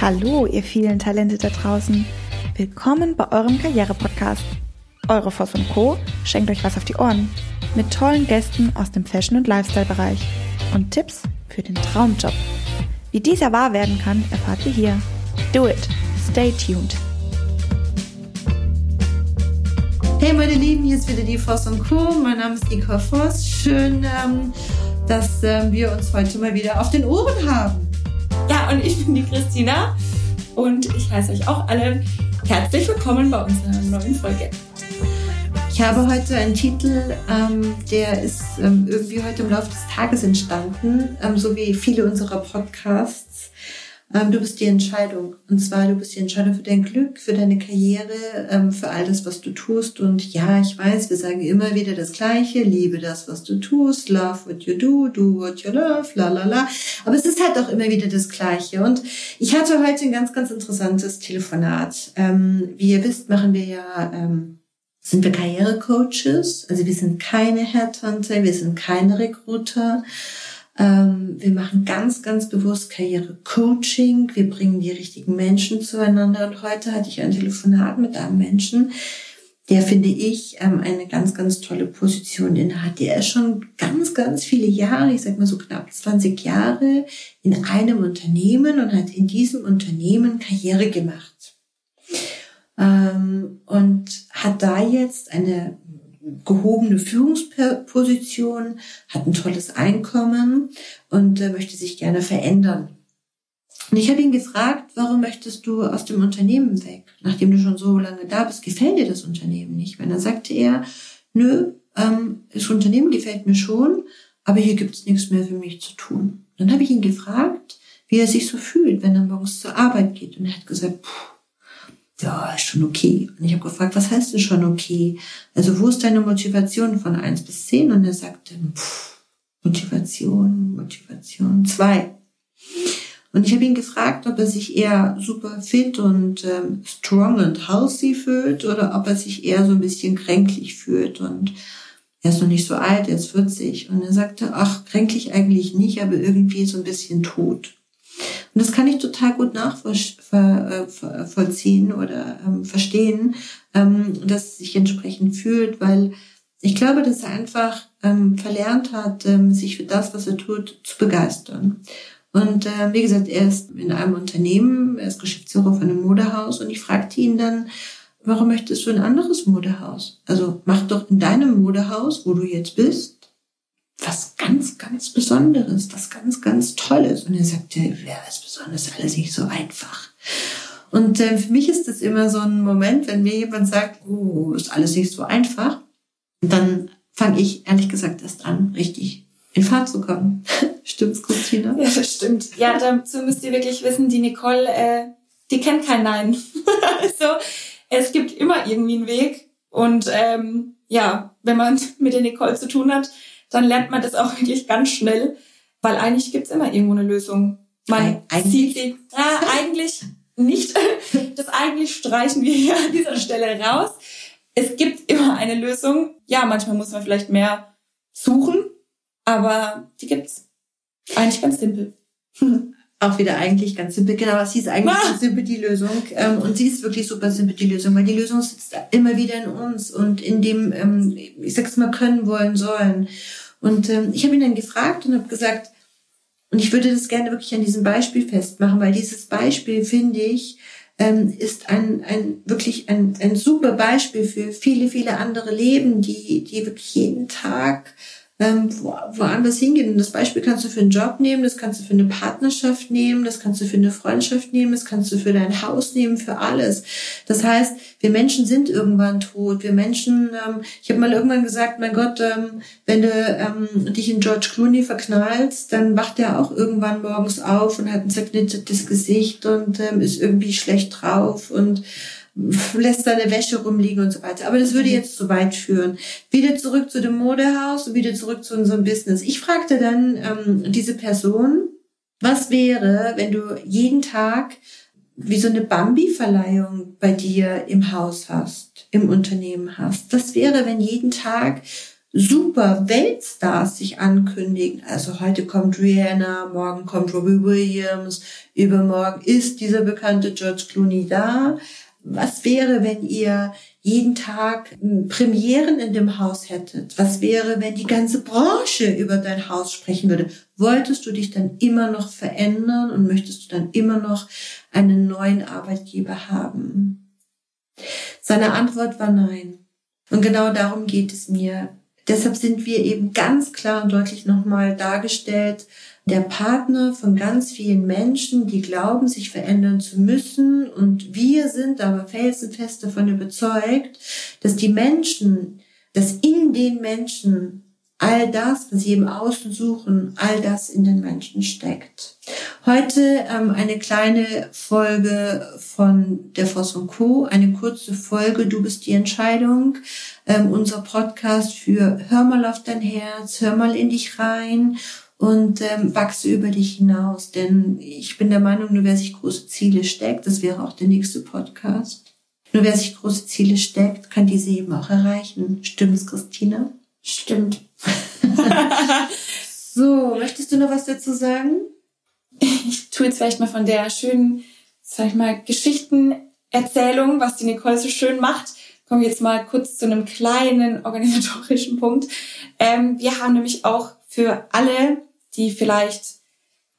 Hallo, ihr vielen Talente da draußen. Willkommen bei eurem Karriere-Podcast. Eure Voss und Co. schenkt euch was auf die Ohren. Mit tollen Gästen aus dem Fashion- und Lifestyle-Bereich. Und Tipps für den Traumjob. Wie dieser wahr werden kann, erfahrt ihr hier. Do it. Stay tuned. Hey meine Lieben, hier ist wieder die Voss und Co. Mein Name ist Nicole Voss. Schön, ähm, dass ähm, wir uns heute mal wieder auf den Ohren haben. Ja, und ich bin die Christina und ich heiße euch auch alle herzlich willkommen bei unserer neuen Folge. Ich habe heute einen Titel, ähm, der ist ähm, irgendwie heute im Laufe des Tages entstanden, ähm, so wie viele unserer Podcasts. Ähm, du bist die Entscheidung. Und zwar, du bist die Entscheidung für dein Glück, für deine Karriere, ähm, für all das, was du tust. Und ja, ich weiß, wir sagen immer wieder das Gleiche. Liebe das, was du tust. Love what you do. Do what you love. La, la, la. Aber es ist halt auch immer wieder das Gleiche. Und ich hatte heute ein ganz, ganz interessantes Telefonat. Ähm, wie ihr wisst, machen wir ja, ähm, sind wir Karrierecoaches. Also wir sind keine Headhunter, wir sind keine Recruiter. Ähm, wir machen ganz, ganz bewusst Karriere-Coaching. Wir bringen die richtigen Menschen zueinander. Und heute hatte ich ein Telefonat mit einem Menschen, der, finde ich, ähm, eine ganz, ganz tolle Position innehat. Der ist schon ganz, ganz viele Jahre, ich sag mal so knapp 20 Jahre, in einem Unternehmen und hat in diesem Unternehmen Karriere gemacht. Ähm, und hat da jetzt eine gehobene Führungsposition, hat ein tolles Einkommen und äh, möchte sich gerne verändern. Und ich habe ihn gefragt, warum möchtest du aus dem Unternehmen weg? Nachdem du schon so lange da bist, gefällt dir das Unternehmen nicht? Wenn dann sagte er, nö, ähm, das Unternehmen gefällt mir schon, aber hier gibt es nichts mehr für mich zu tun. Dann habe ich ihn gefragt, wie er sich so fühlt, wenn er morgens zur Arbeit geht. Und er hat gesagt, puh, ja, ist schon okay. Und ich habe gefragt, was heißt denn schon okay? Also wo ist deine Motivation von eins bis zehn? Und er sagte, pff, Motivation, Motivation zwei. Und ich habe ihn gefragt, ob er sich eher super fit und ähm, strong und healthy fühlt oder ob er sich eher so ein bisschen kränklich fühlt. Und er ist noch nicht so alt, er ist 40. Und er sagte, ach, kränklich eigentlich nicht, aber irgendwie so ein bisschen tot. Und das kann ich total gut nachvollziehen äh, oder ähm, verstehen, ähm, dass es sich entsprechend fühlt, weil ich glaube, dass er einfach ähm, verlernt hat, sich für das, was er tut, zu begeistern. Und äh, wie gesagt, er ist in einem Unternehmen, er ist Geschäftsführer von einem Modehaus und ich fragte ihn dann, warum möchtest du ein anderes Modehaus? Also mach doch in deinem Modehaus, wo du jetzt bist, was ganz, ganz Besonderes, was ganz, ganz Tolles. Und er sagte, ja, ist besonders alles nicht so einfach. Und äh, für mich ist das immer so ein Moment, wenn mir jemand sagt, oh, ist alles nicht so einfach, dann fange ich ehrlich gesagt erst an, richtig in Fahrt zu kommen. Stimmt's, Christina? Ja, das stimmt. Ja, dazu müsst ihr wirklich wissen, die Nicole, äh, die kennt kein Nein. also es gibt immer irgendwie einen Weg. Und ähm, ja, wenn man mit der Nicole zu tun hat, dann lernt man das auch wirklich ganz schnell, weil eigentlich gibt's immer irgendwo eine Lösung. Man eigentlich? sieht sie, ah, eigentlich nicht. Das eigentlich streichen wir hier an dieser Stelle raus. Es gibt immer eine Lösung. Ja, manchmal muss man vielleicht mehr suchen, aber die gibt's. Eigentlich ganz simpel. Auch wieder eigentlich ganz simpel. Genau, sie ist eigentlich Ah. ganz simpel die Lösung. Ähm, Und sie ist wirklich super simpel die Lösung, weil die Lösung sitzt immer wieder in uns und in dem, ähm, ich sag's mal, können, wollen, sollen. Und ähm, ich habe ihn dann gefragt und habe gesagt, und ich würde das gerne wirklich an diesem Beispiel festmachen, weil dieses Beispiel, finde ich, ähm, ist ein, ein wirklich ein, ein super Beispiel für viele, viele andere Leben, die, die wirklich jeden Tag ähm, wo, woanders hingehen. Und das Beispiel kannst du für einen Job nehmen, das kannst du für eine Partnerschaft nehmen, das kannst du für eine Freundschaft nehmen, das kannst du für dein Haus nehmen, für alles. Das heißt, wir Menschen sind irgendwann tot. Wir Menschen, ähm, ich habe mal irgendwann gesagt, mein Gott, ähm, wenn du ähm, dich in George Clooney verknallst, dann wacht er auch irgendwann morgens auf und hat ein zerknittertes Gesicht und ähm, ist irgendwie schlecht drauf und lässt seine Wäsche rumliegen und so weiter. Aber das würde jetzt zu weit führen. Wieder zurück zu dem Modehaus und wieder zurück zu unserem Business. Ich fragte dann ähm, diese Person, was wäre, wenn du jeden Tag wie so eine Bambi-Verleihung bei dir im Haus hast, im Unternehmen hast. Was wäre, wenn jeden Tag super Weltstars sich ankündigen. Also heute kommt Rihanna, morgen kommt Robbie Williams, übermorgen ist dieser bekannte George Clooney da. Was wäre, wenn ihr jeden Tag Premieren in dem Haus hättet? Was wäre, wenn die ganze Branche über dein Haus sprechen würde? Wolltest du dich dann immer noch verändern und möchtest du dann immer noch einen neuen Arbeitgeber haben? Seine Antwort war nein. Und genau darum geht es mir. Deshalb sind wir eben ganz klar und deutlich nochmal dargestellt, der Partner von ganz vielen Menschen, die glauben, sich verändern zu müssen. Und wir sind aber felsenfest davon überzeugt, dass die Menschen, dass in den Menschen all das, was sie im Außen suchen, all das in den Menschen steckt. Heute ähm, eine kleine Folge von der Voss und Co., eine kurze Folge, du bist die Entscheidung, ähm, unser Podcast für Hör mal auf dein Herz, hör mal in dich rein und ähm, wachse über dich hinaus. Denn ich bin der Meinung, nur wer sich große Ziele steckt, das wäre auch der nächste Podcast, nur wer sich große Ziele steckt, kann diese eben auch erreichen. Stimmt's, Christina? Stimmt. so, möchtest du noch was dazu sagen? Ich tue jetzt vielleicht mal von der schönen, sag ich mal, Geschichtenerzählung, was die Nicole so schön macht, kommen wir jetzt mal kurz zu einem kleinen organisatorischen Punkt. Ähm, wir haben nämlich auch für alle, die vielleicht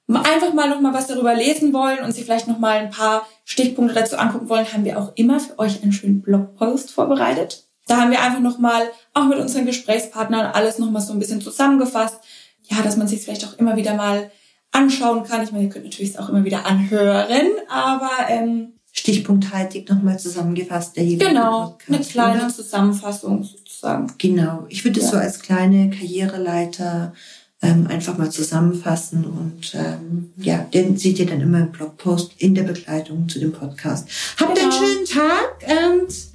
einfach mal noch mal was darüber lesen wollen und sich vielleicht noch mal ein paar Stichpunkte dazu angucken wollen, haben wir auch immer für euch einen schönen Blogpost vorbereitet. Da haben wir einfach noch mal auch mit unseren Gesprächspartnern alles noch mal so ein bisschen zusammengefasst. Ja, dass man sich vielleicht auch immer wieder mal anschauen kann. Ich meine, ihr könnt natürlich es auch immer wieder anhören, aber ähm, stichpunkthaltig nochmal zusammengefasst der jeweilige Genau, Podcast, eine kleine oder? Zusammenfassung sozusagen. Genau, ich würde es ja. so als kleine Karriereleiter ähm, einfach mal zusammenfassen und ähm, ja, den seht ihr dann immer im Blogpost in der Begleitung zu dem Podcast. Habt genau. einen schönen Tag und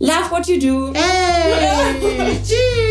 Love what you do. Hey, tschüss.